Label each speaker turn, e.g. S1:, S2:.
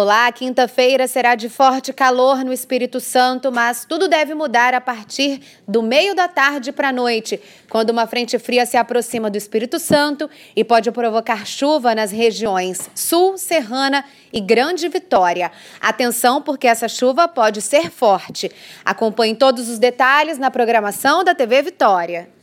S1: Olá, quinta-feira será de forte calor no Espírito Santo, mas tudo deve mudar a partir do meio da tarde para a noite, quando uma frente fria se aproxima do Espírito Santo e pode provocar chuva nas regiões Sul, Serrana e Grande Vitória. Atenção, porque essa chuva pode ser forte. Acompanhe todos os detalhes na programação da TV Vitória.